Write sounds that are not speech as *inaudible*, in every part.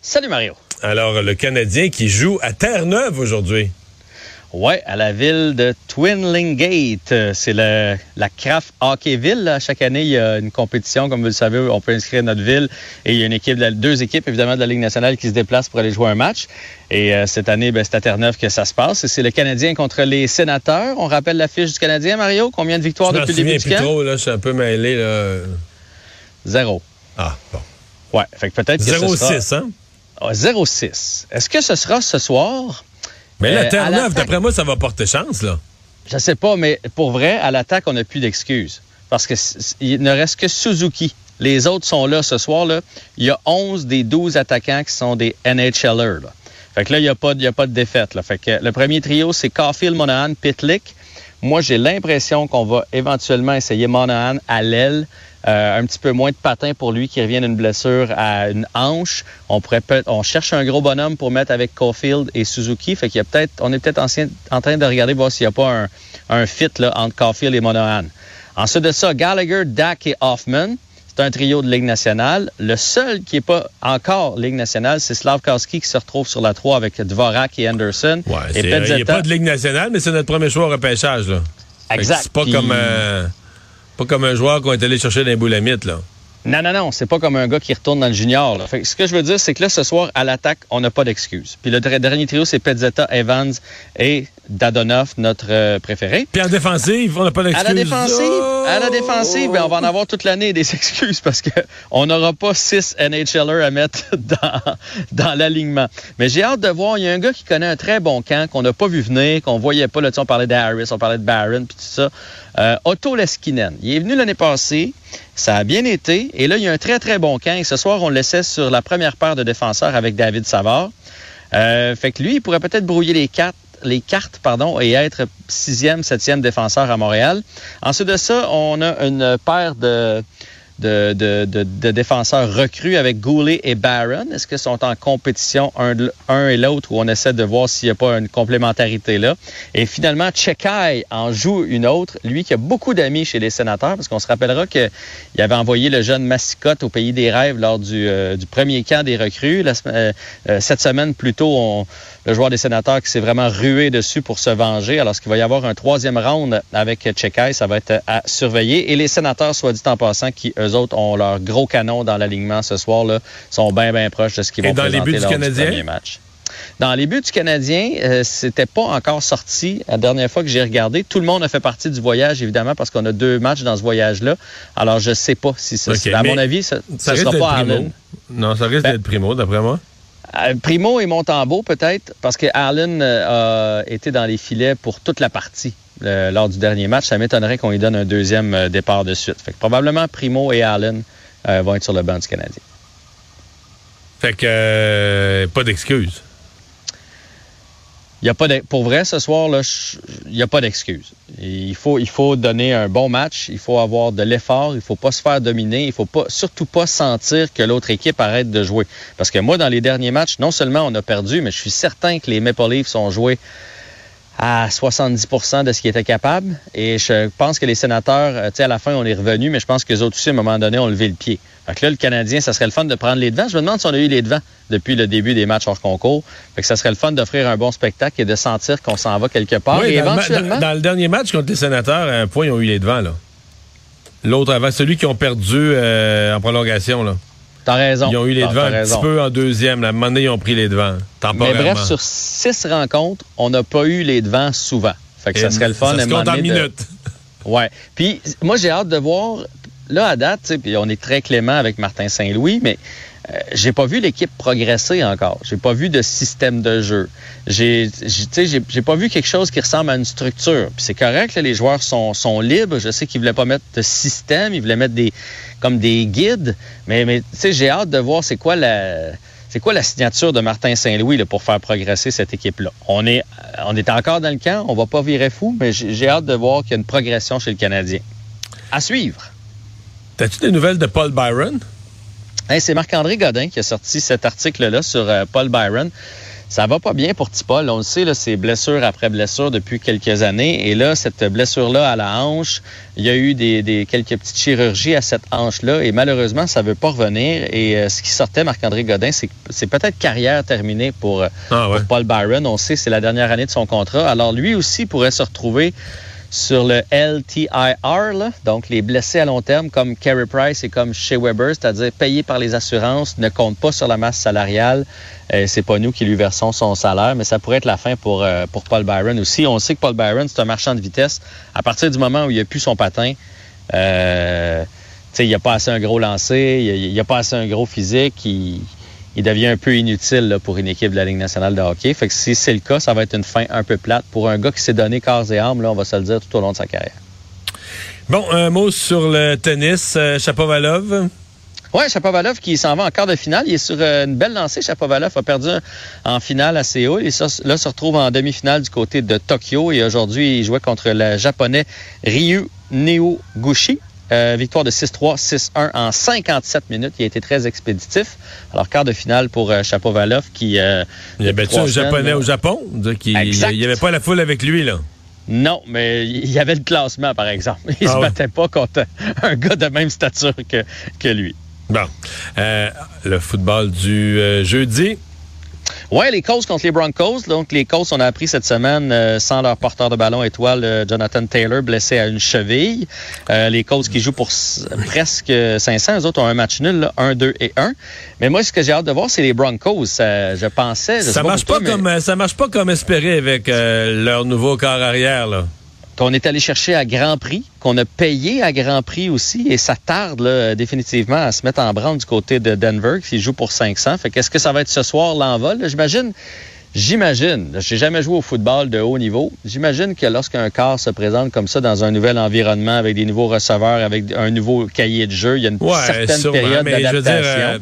Salut Mario. Alors, le Canadien qui joue à Terre-Neuve aujourd'hui. Ouais, à la ville de Twinling C'est la Craft Hockeyville. Chaque année, il y a une compétition. Comme vous le savez, on peut inscrire notre ville. Et il y a une équipe, deux équipes, évidemment, de la Ligue nationale qui se déplacent pour aller jouer un match. Et euh, cette année, ben, c'est à Terre-Neuve que ça se passe. Et c'est le Canadien contre les sénateurs. On rappelle la fiche du Canadien, Mario. Combien de victoires depuis le début du camp? trop, là. Je suis un peu mêlé, là. Zéro. Ah, bon. Ouais, fait que peut-être que 0-6, hein? 0-6. Ah, Est-ce que ce sera ce soir? Mais la euh, Terre-Neuve, d'après moi, ça va porter chance, là. Je sais pas, mais pour vrai, à l'attaque, on n'a plus d'excuses. Parce qu'il ne reste que Suzuki. Les autres sont là ce soir. Là. Il y a 11 des 12 attaquants qui sont des NHLers. Là. Fait que là, il n'y a, pas, a pas de défaite. Là. Fait que le premier trio, c'est Caulfield, Monahan, Pitlick. Moi, j'ai l'impression qu'on va éventuellement essayer Monahan à l'aile. Euh, un petit peu moins de patin pour lui qui revient d'une blessure à une hanche. On pourrait on cherche un gros bonhomme pour mettre avec Caulfield et Suzuki. Fait qu'il y a peut-être, on est peut-être en train de regarder voir s'il n'y a pas un, un fit là, entre Caulfield et Monahan. Ensuite de ça, Gallagher, Dak et Hoffman. C'est un trio de Ligue nationale. Le seul qui n'est pas encore Ligue nationale, c'est Slavkowski qui se retrouve sur la 3 avec Dvorak et Anderson. Ouais, et il n'y a pas de Ligue nationale, mais c'est notre premier choix au repêchage. Là. Exact. C'est pas comme... Euh, pas comme un joueur qu'on est allé chercher les boulamites, là. Non, non, non, c'est pas comme un gars qui retourne dans le junior. Ce que je veux dire, c'est que là, ce soir, à l'attaque, on n'a pas d'excuses. Puis le dernier trio, c'est Pezzetta, Evans et Dadonov, notre euh, préféré. Puis en défensive, on n'a pas d'excuses. À la défensive, à la défensive, ben, on va en avoir toute l'année des *laughs* excuses parce qu'on n'aura pas six NHLers à mettre *laughs* dans, dans l'alignement. Mais j'ai hâte de voir, il y a un gars qui connaît un très bon camp, qu'on n'a pas vu venir, qu'on voyait pas. Là, on parlait d'Harris, on parlait de Barron, puis tout ça. Euh, Otto Leskinen. Il est venu l'année passée. Ça a bien été. Et là, il y a un très, très bon camp. Et ce soir, on le laissait sur la première paire de défenseurs avec David Savard. Euh, fait que lui, il pourrait peut-être brouiller les cartes les cartes pardon, et être sixième, septième défenseur à Montréal. Ensuite de ça, on a une paire de, de, de, de, défenseurs recrues avec Goulet et Barron. Est-ce qu'ils sont en compétition un, un et l'autre ou on essaie de voir s'il n'y a pas une complémentarité là? Et finalement, Chekai en joue une autre, lui qui a beaucoup d'amis chez les sénateurs, parce qu'on se rappellera qu'il avait envoyé le jeune Massicotte au pays des rêves lors du, euh, du premier camp des recrues. Euh, euh, cette semaine, plutôt, on, le joueur des sénateurs qui s'est vraiment rué dessus pour se venger. Alors, qu'il va y avoir un troisième round avec Chekai, ça va être à surveiller. Et les sénateurs, soit dit en passant, qui, eux autres, ont leur gros canon dans l'alignement ce soir, là, sont bien, bien proches de ce qu'ils vont dans présenter les buts lors du, Canadien? premier match. Dans les buts du Canadien, euh, c'était pas encore sorti. La dernière fois que j'ai regardé, tout le monde a fait partie du voyage, évidemment, parce qu'on a deux matchs dans ce voyage-là. Alors, je sais pas si c'est... à mon avis, ça ne sera pas Allen. Non, ça risque ben, d'être Primo, d'après moi. Euh, Primo et Montembeau, peut-être, parce que Allen euh, a été dans les filets pour toute la partie lors du dernier match. Ça m'étonnerait qu'on lui donne un deuxième départ de suite. Fait que probablement Primo et Allen vont être sur le banc du Canadien. Fait que pas d'excuses. Pour vrai, ce soir, il n'y a pas d'excuse. Il faut, donner un bon match, il faut avoir de l'effort, il faut pas se faire dominer, il faut pas, surtout pas sentir que l'autre équipe arrête de jouer. Parce que moi, dans les derniers matchs, non seulement on a perdu, mais je suis certain que les Maple Leafs ont joué à 70% de ce qu'ils étaient capables. Et je pense que les sénateurs, euh, tu sais, à la fin, on est revenu, mais je pense que les autres aussi, à un moment donné, ont levé le pied. Fait que là, le Canadien, ça serait le fun de prendre les devants. Je me demande si on a eu les devants depuis le début des matchs hors concours. Fait que ça serait le fun d'offrir un bon spectacle et de sentir qu'on s'en va quelque part. et dans, éventuellement... Le dans, le dernier match contre les sénateurs, à un point, ils ont eu les devants, là. L'autre avant, celui qui ont perdu euh, en prolongation, là. T'as raison. Ils ont eu les devants un raison. petit peu en deuxième. La monnaie, ils ont pris les devants. Mais Temporairement. bref, sur six rencontres, on n'a pas eu les devants souvent. Fait que ça serait le fun. Ça se compte en de- minutes. *laughs* Ouais. Puis moi, j'ai hâte de voir. Là, à date, puis on est très clément avec Martin Saint-Louis, mais j'ai pas vu l'équipe progresser encore. J'ai pas vu de système de jeu. J'ai, j'ai- pas vu quelque chose qui ressemble à une structure. Puis c'est correct, là, les joueurs sont, libres. Je sais qu'ils voulaient pas mettre de système, ils voulaient mettre des comme des guides, mais, mais j'ai hâte de voir c'est quoi la c'est quoi la signature de Martin Saint-Louis pour faire progresser cette équipe-là? On est, on est encore dans le camp, on va pas virer fou, mais j'ai hâte de voir qu'il y a une progression chez le Canadien. À suivre. T'as-tu des nouvelles de Paul Byron? Hey, c'est Marc-André Godin qui a sorti cet article-là sur euh, Paul Byron. Ça va pas bien pour Paul. On le sait, là, c'est blessure après blessure depuis quelques années. Et là, cette blessure-là à la hanche, il y a eu des, des- quelques petites chirurgies à cette hanche-là. Et malheureusement, ça veut pas revenir. Et euh, ce qui sortait, Marc-André Godin, c'est peut-être carrière terminée pour, euh, Ah ouais. pour Paul Byron. On sait c'est la dernière année de son contrat. Alors lui aussi pourrait se retrouver sur le LTIR, là, donc les blessés à long terme comme Carey Price et comme Shea Weber, c'est-à-dire payés par les assurances, ne comptent pas sur la masse salariale. Euh, c'est pas nous qui lui versons son salaire, mais ça pourrait être la fin pour, euh, pour Paul Byron aussi. On sait que Paul Byron, c'est un marchand de vitesse. À partir du moment où il a plus son patin, euh, il a pas assez un gros lancer, il a, il a pas assez un gros physique, il, il devient un peu inutile là, pour une équipe de la Ligue nationale de hockey. Fait que si c'est le cas, ça va être une fin un peu plate pour un gars qui s'est donné corps et âme, là, on va se le dire, tout au long de sa carrière. Bon, un mot sur le tennis. Euh, Chapovalov. Ouais, Chapovalov qui s'en va en quart de finale. Il est sur euh, une belle lancée. Chapovalov a perdu en finale à Séoul. Et ça, là, se retrouve en demi-finale du côté de Tokyo. Et aujourd'hui, il jouait contre le japonais Ryu Neoguchi. Euh, victoire de 6-3, 6-1 en 57 minutes. Il a été très expéditif. Alors, quart de finale pour euh, Chapovalov qui... euh, Il a battu un Japonais au Japon. Donc, il n'y avait pas la foule avec lui, là. Non, mais il y avait le classement, par exemple. *laughs* Il Ah se ouais. battait pas contre un gars de même stature que, que lui. Bon. Euh, le football du euh, jeudi. Ouais, les Colts contre les Broncos. Donc, les Colts, on a appris cette semaine, euh, sans leur porteur de ballon étoile, euh, Jonathan Taylor, blessé à une cheville. Euh, les Colts qui jouent pour presque 500. Eux autres ont un match nul, là, 1, 2 et 1. Mais moi, ce que j'ai hâte de voir, c'est les Broncos. Ça, je pensais... je Ça marche pas toi, mais comme ça marche pas comme espéré avec leur nouveau corps arrière, là. Qu'on est allé chercher à Grand Prix, qu'on a payé à Grand Prix aussi. Et ça tarde, là, définitivement, à se mettre en branle du côté de Denver, qui joue pour 500. Fait qu'est-ce que ça va être ce soir, l'envol? J'imagine... J'imagine, j'ai jamais joué au football de haut niveau. J'imagine que lorsqu'un corps se présente comme ça dans un nouvel environnement avec des nouveaux receveurs, avec un nouveau cahier de jeu, il y a une Ouais, certaine sûrement, période d'adaptation. euh,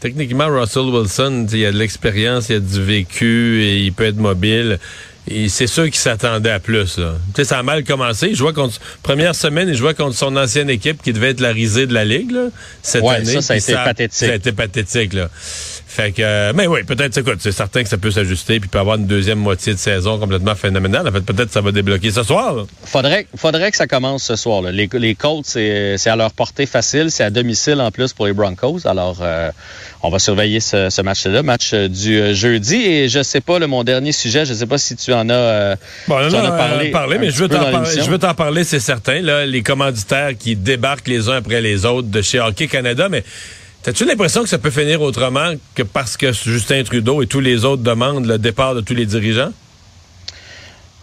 techniquement, Russell Wilson, il a de l'expérience, il a du vécu, et il peut être mobile. Et c'est sûr qu'il s'attendait à plus. Là. Tu sais, ça a mal commencé. Il jouait contre première semaine, il jouait contre son ancienne équipe qui devait être la risée de la ligue là, cette Ouais, année. ça, ça a été pathétique. Ça a été pathétique là. Fait que, euh, mais oui, peut-être, c'est quoi, c'est certain que ça peut s'ajuster, puis peut avoir une deuxième moitié de saison complètement phénoménale. En fait, peut-être que ça va débloquer ce soir. là. Faudrait, faudrait que ça commence ce soir. là. Les, les Colts, c'est c'est à leur portée facile. C'est à domicile en plus pour les Broncos. Alors, euh, on va surveiller ce, ce match-là, match euh, du jeudi. Et je sais pas, mon dernier sujet, je sais pas si tu en as, euh, Bon, tu non, en as parlé. mais je veux t'en je veux t'en parler, c'est certain. Là, les commanditaires qui débarquent les uns après les autres de chez Hockey Canada, mais t'as-tu l'impression que ça peut finir autrement que parce que Justin Trudeau et tous les autres demandent le départ de tous les dirigeants?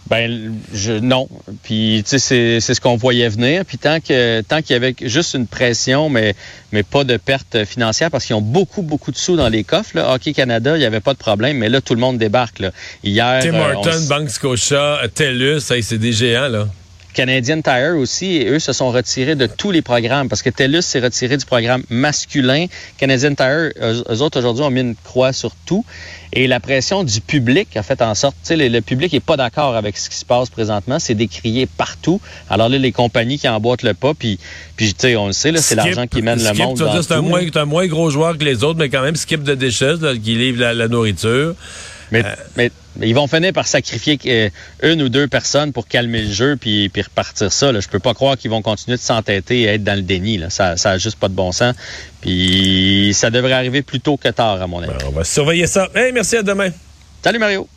Ben, je, non. Puis, tu sais, c'est, c'est ce qu'on voyait venir. Puis, tant que tant qu'il y avait juste une pression, mais, mais pas de perte financière, parce qu'ils ont beaucoup, beaucoup de sous dans les coffres. Là. Hockey Canada, il n'y avait pas de problème, mais là, tout le monde débarque. Là. Hier, Tim euh, on Horton, Bank Scotia, TELUS, hey, c'est des géants, là. Canadian Tire aussi, et eux se sont retirés de tous les programmes parce que TELUS s'est retiré du programme masculin. Canadian Tire, eux, eux autres aujourd'hui ont mis une croix sur tout. Et la pression du public a fait en sorte, tu sais, le, le public est pas d'accord avec ce qui se passe présentement. C'est décrié partout. Alors là, les compagnies qui emboîtent le pas, puis, puis tu sais, on le sait, là, c'est l'argent qui mène le monde. c'est un moins, un moins gros joueur que les autres, mais quand même, Skip de déchets, là, qui livre la, la nourriture. Mais, mais, mais ils vont finir par sacrifier euh, une ou deux personnes pour calmer le jeu puis, puis repartir ça. Là. Je peux pas croire qu'ils vont continuer de s'entêter et être dans le déni. Là. Ça, ça a juste pas de bon sens. Puis ça devrait arriver plus tôt que tard, à mon avis. Ben, on va surveiller ça. Hey, merci, à demain. Salut Mario!